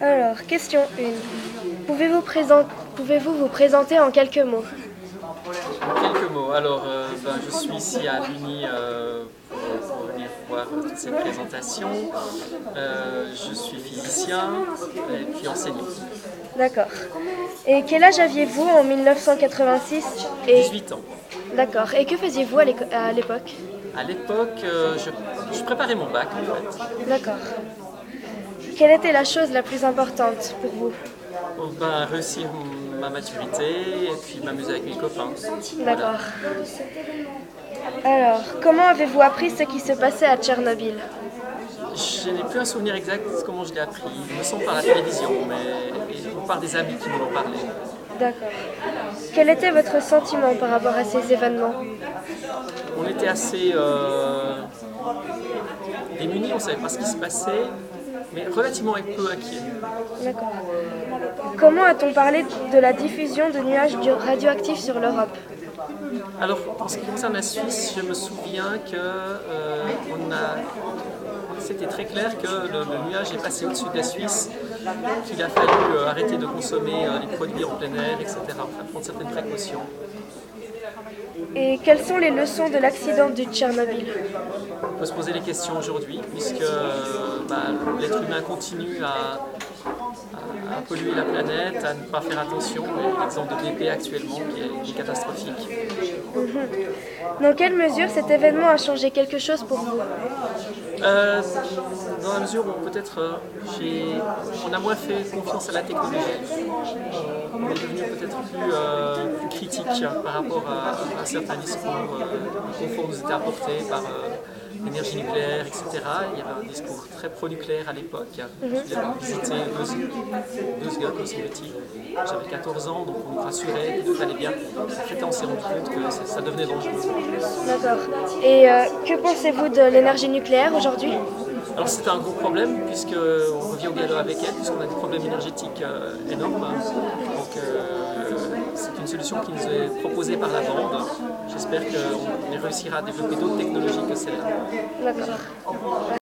Alors, question 1. Pouvez-vous présent- pouvez-vous vous présenter en quelques mots? Quelques mots. Alors, euh, ben, je suis ici à l'Uni euh, pour, venir voir toute cette présentation. Euh, je suis physicien et puis enseignant. D'accord. Et quel âge aviez-vous en 1986 et... 18 ans. D'accord. Et que faisiez-vous à l'époque? À l'époque, euh, je, je préparais mon bac en fait. D'accord. Quelle était la chose la plus importante pour vous Oh, ben, réussir ma maturité et puis m'amuser avec mes copains. Voilà. D'accord. Alors, comment avez-vous appris ce qui se passait à Tchernobyl? Je n'ai plus un souvenir exact de comment je l'ai appris. Il me semble par la télévision, mais ou par des amis qui m'en ont parlé. D'accord. Quel était votre sentiment par rapport à ces événements? On était assez euh, démunis, on ne savait pas ce qui se passait, mais relativement peu inquiets. D'accord. Comment a-t-on parlé de la diffusion de nuages radioactifs sur l'Europe Alors, en ce qui concerne la Suisse, je me souviens que euh, on a, c'était très clair que le, le nuage est passé au-dessus de la Suisse, qu'il a fallu euh, arrêter de consommer euh, les produits en plein air, etc. Prendre certaines précautions. Et quelles sont les leçons de l'accident de Tchernobyl On peut se poser les questions aujourd'hui, puisque euh, bah, l'être humain continue à, à- à polluer la planète, à ne pas faire attention. L'exemple de BP actuellement qui est, catastrophique. Dans quelle mesure cet événement a changé quelque chose pour vous Euh, dans la mesure où peut-être euh, on a moins fait confiance à la technologie, on est devenu peut-être plus, euh, plus critique par rapport à, à certains discours. Confort nous était apporté par l'énergie nucléaire, etc. Il y avait un discours très pro-nucléaire à l'époque. J'avais visité deux, deux gars, semble-t-il. J'avais 14 ans, donc on nous rassurait que tout allait bien. En fait, on s'est rendu compte que ça, ça devenait dangereux. D'accord. Et euh, que pensez-vous de l'énergie nucléaire aujourd'hui? Alors c'est un gros problème puisqu'on revient au galop avec elle, puisqu'on a des problèmes énergétiques euh, énormes. Donc euh, c'est une solution qui nous est proposée par la bande. J'espère qu'on réussira à développer d'autres technologies que celle-là. D'accord.